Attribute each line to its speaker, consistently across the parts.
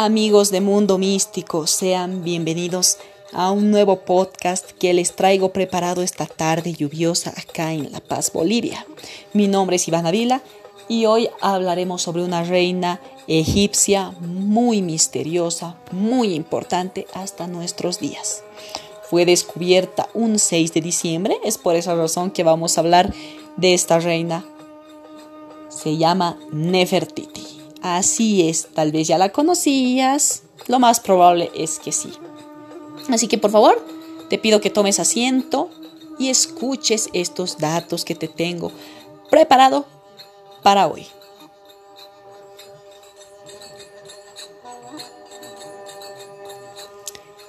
Speaker 1: Amigos de Mundo Místico, sean bienvenidos a un nuevo podcast que les traigo preparado esta tarde lluviosa acá en La Paz, Bolivia. Mi nombre es Ivana Vila y hoy hablaremos sobre una reina egipcia muy misteriosa, muy importante hasta nuestros días. Fue descubierta un 6 de diciembre, es por esa razón que vamos a hablar de esta reina. Se llama Nefertiti. Así es, tal vez ya la conocías, lo más probable es que sí. Así que por favor, te pido que tomes asiento y escuches estos datos que te tengo preparado para hoy.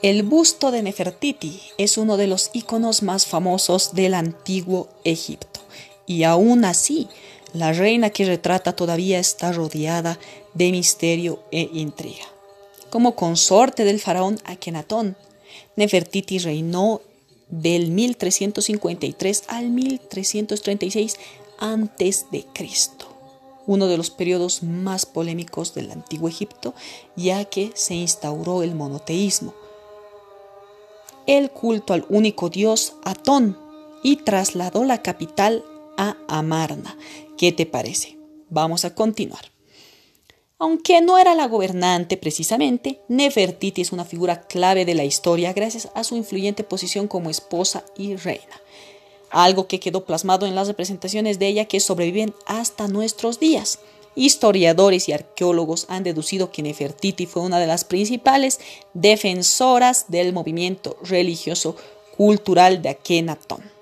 Speaker 1: El busto de Nefertiti es uno de los iconos más famosos del antiguo Egipto y aún así la reina que retrata todavía está rodeada de misterio e intriga. Como consorte del faraón Akenatón, Nefertiti reinó del 1353 al 1336 antes de uno de los periodos más polémicos del antiguo Egipto, ya que se instauró el monoteísmo, el culto al único dios Atón, y trasladó la capital a Amarna, ¿Qué te parece? Vamos a continuar. Aunque no era la gobernante precisamente, Nefertiti es una figura clave de la historia gracias a su influyente posición como esposa y reina. Algo que quedó plasmado en las representaciones de ella que sobreviven hasta nuestros días. Historiadores y arqueólogos han deducido que Nefertiti fue una de las principales defensoras del movimiento religioso cultural de Akenatón.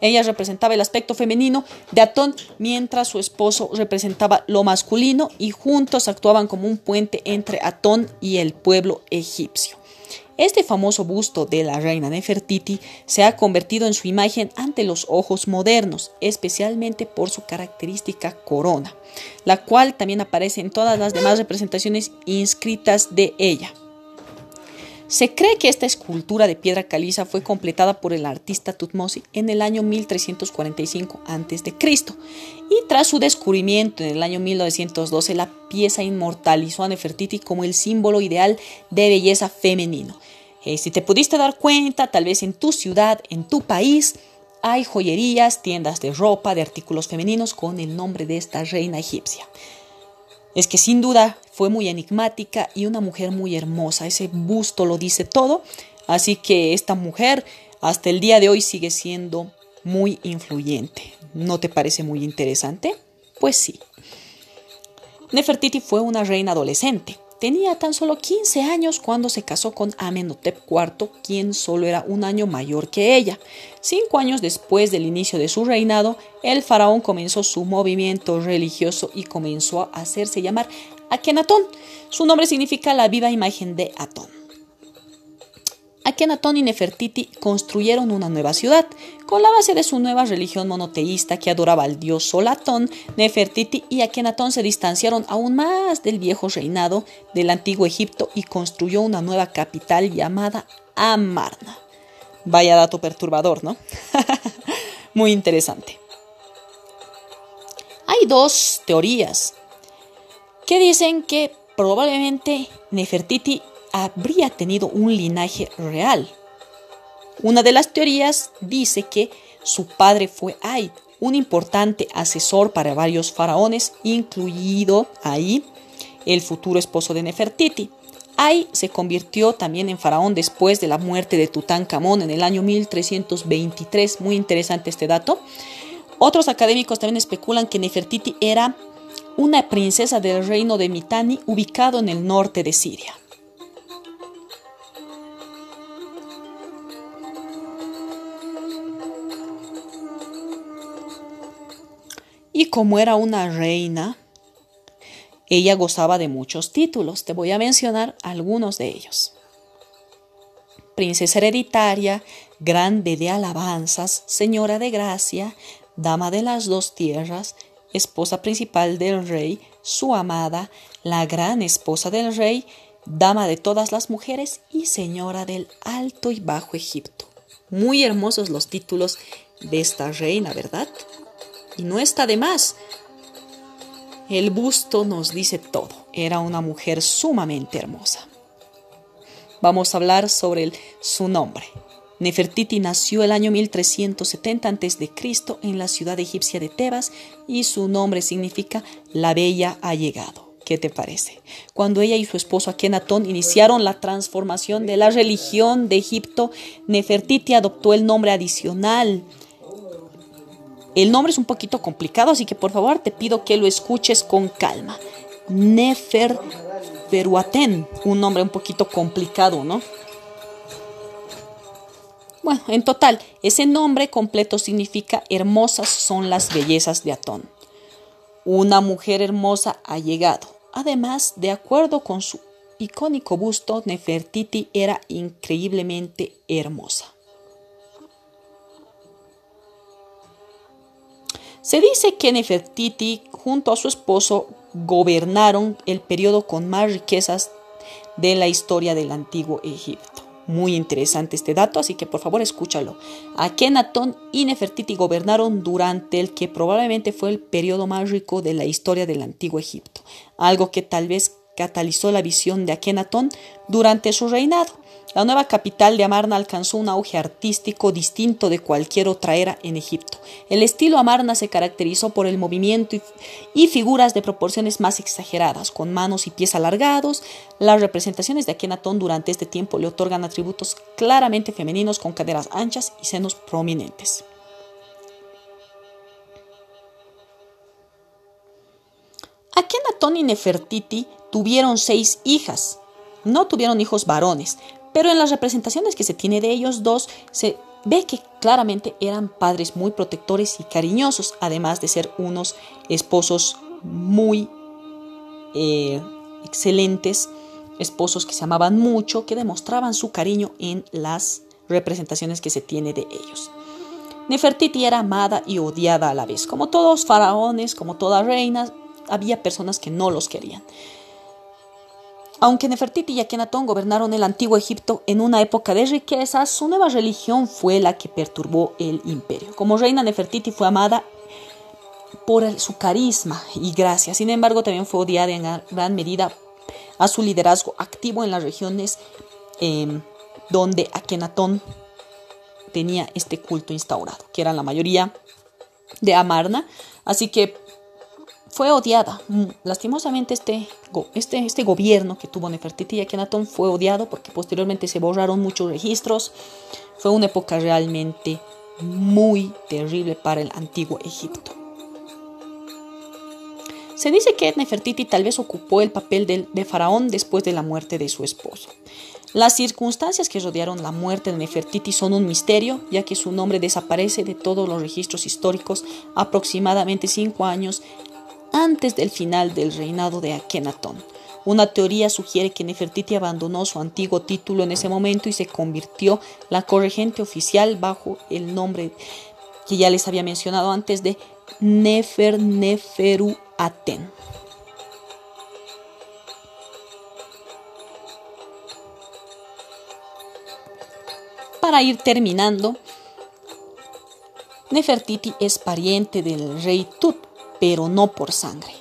Speaker 1: Ella representaba el aspecto femenino de Atón, mientras su esposo representaba lo masculino y juntos actuaban como un puente entre Atón y el pueblo egipcio. Este famoso busto de la reina Nefertiti se ha convertido en su imagen ante los ojos modernos, especialmente por su característica corona, la cual también aparece en todas las demás representaciones inscritas de ella. Se cree que esta escultura de piedra caliza fue completada por el artista Tutmosis en el año 1345 a.C. y tras su descubrimiento en el año 1912 la pieza inmortalizó a Nefertiti como el símbolo ideal de belleza femenino. Eh, si te pudiste dar cuenta, tal vez en tu ciudad, en tu país, hay joyerías, tiendas de ropa, de artículos femeninos con el nombre de esta reina egipcia. Es que sin duda fue muy enigmática y una mujer muy hermosa. Ese busto lo dice todo. Así que esta mujer hasta el día de hoy sigue siendo muy influyente. ¿No te parece muy interesante? Pues sí. Nefertiti fue una reina adolescente. Tenía tan solo 15 años cuando se casó con Amenhotep IV, quien solo era un año mayor que ella. Cinco años después del inicio de su reinado, el faraón comenzó su movimiento religioso y comenzó a hacerse llamar Akenatón. Su nombre significa la viva imagen de Atón. Akenatón y Nefertiti construyeron una nueva ciudad. Con la base de su nueva religión monoteísta que adoraba al dios Sol Atón, Nefertiti y Akenatón se distanciaron aún más del viejo reinado del antiguo Egipto y construyó una nueva capital llamada Amarna. Vaya dato perturbador, ¿no? Muy interesante. Hay dos teorías que dicen que probablemente Nefertiti habría tenido un linaje real. Una de las teorías dice que su padre fue Ay, un importante asesor para varios faraones, incluido ahí el futuro esposo de Nefertiti. Ay se convirtió también en faraón después de la muerte de Tutankamón en el año 1323. Muy interesante este dato. Otros académicos también especulan que Nefertiti era una princesa del reino de Mitanni ubicado en el norte de Siria. Y como era una reina, ella gozaba de muchos títulos. Te voy a mencionar algunos de ellos. Princesa hereditaria, grande de alabanzas, señora de gracia, dama de las dos tierras, esposa principal del rey, su amada, la gran esposa del rey, dama de todas las mujeres y señora del Alto y Bajo Egipto. Muy hermosos los títulos de esta reina, ¿verdad? Y no está de más. El busto nos dice todo. Era una mujer sumamente hermosa. Vamos a hablar sobre su nombre. Nefertiti nació el año 1370 a.C. en la ciudad egipcia de Tebas y su nombre significa la bella ha llegado. ¿Qué te parece? Cuando ella y su esposo Akenatón iniciaron la transformación de la religión de Egipto, Nefertiti adoptó el nombre adicional. El nombre es un poquito complicado, así que por favor te pido que lo escuches con calma. Neferferuaten, un nombre un poquito complicado, ¿no? Bueno, en total, ese nombre completo significa hermosas son las bellezas de Atón. Una mujer hermosa ha llegado. Además, de acuerdo con su icónico busto, Nefertiti era increíblemente hermosa. Se dice que Nefertiti junto a su esposo gobernaron el periodo con más riquezas de la historia del antiguo Egipto. Muy interesante este dato, así que por favor escúchalo. Akenatón y Nefertiti gobernaron durante el que probablemente fue el periodo más rico de la historia del antiguo Egipto, algo que tal vez catalizó la visión de Akenatón durante su reinado. La nueva capital de Amarna alcanzó un auge artístico distinto de cualquier otra era en Egipto. El estilo Amarna se caracterizó por el movimiento y, figuras de proporciones más exageradas, con manos y pies alargados. Las representaciones de Akenatón durante este tiempo le otorgan atributos claramente femeninos con caderas anchas y senos prominentes. Akenatón y Nefertiti tuvieron seis hijas. No tuvieron hijos varones, pero en las representaciones que se tiene de ellos dos se ve que claramente eran padres muy protectores y cariñosos, además de ser unos esposos muy eh, excelentes, esposos que se amaban mucho, que demostraban su cariño en las representaciones que se tiene de ellos. Nefertiti era amada y odiada a la vez. Como todos faraones, como todas reinas, había personas que no los querían. Aunque Nefertiti y Akenatón gobernaron el antiguo Egipto en una época de riqueza, su nueva religión fue la que perturbó el imperio. Como reina, Nefertiti fue amada por su carisma y gracia. Sin embargo, también fue odiada en gran medida a su liderazgo activo en las regiones em, donde Akenatón tenía este culto instaurado, que eran la mayoría de Amarna. Así que fue odiada. Mm, lastimosamente este, este, este gobierno que tuvo Nefertiti y Akenatón fue odiado porque posteriormente se borraron muchos registros. Fue una época realmente muy terrible para el antiguo Egipto. Se dice que Nefertiti tal vez ocupó el papel de, de, faraón después de la muerte de su esposo. Las circunstancias que rodearon la muerte de Nefertiti son un misterio, ya que su nombre desaparece de todos los registros históricos aproximadamente cinco años antes del final del reinado de Akenatón. Una teoría sugiere que Nefertiti abandonó su antiguo título en ese momento y se convirtió la corregente oficial bajo el nombre que ya les había mencionado antes de Nefer Neferu Aten. Para ir terminando, Nefertiti es pariente del rey Tut, pero no por sangre.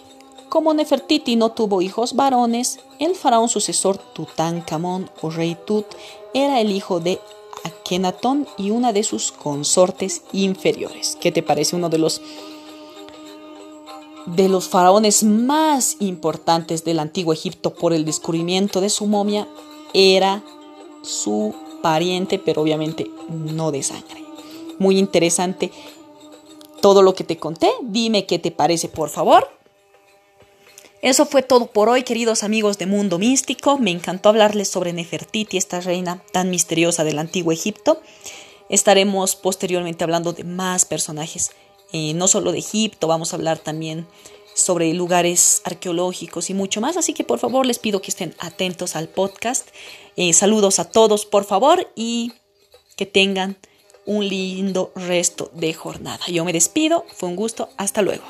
Speaker 1: Como Nefertiti no tuvo hijos varones, el faraón sucesor Tutankamón o rey Tut era el hijo de Akenatón y una de sus consortes inferiores. ¿Qué te parece uno de los de los faraones más importantes del antiguo Egipto por el descubrimiento de su momia era su pariente, pero obviamente no de sangre. Muy interesante todo lo que te conté. Dime qué te parece, por favor. Eso fue todo por hoy, queridos amigos de Mundo Místico. Me encantó hablarles sobre Nefertiti, esta reina tan misteriosa del antiguo Egipto. Estaremos posteriormente hablando de más personajes, eh, no solo de Egipto, vamos a hablar también sobre lugares arqueológicos y mucho más. Así que por favor les pido que estén atentos al podcast. Eh, saludos a todos, por favor, y que tengan un lindo resto de jornada. Yo me despido, fue un gusto, hasta luego.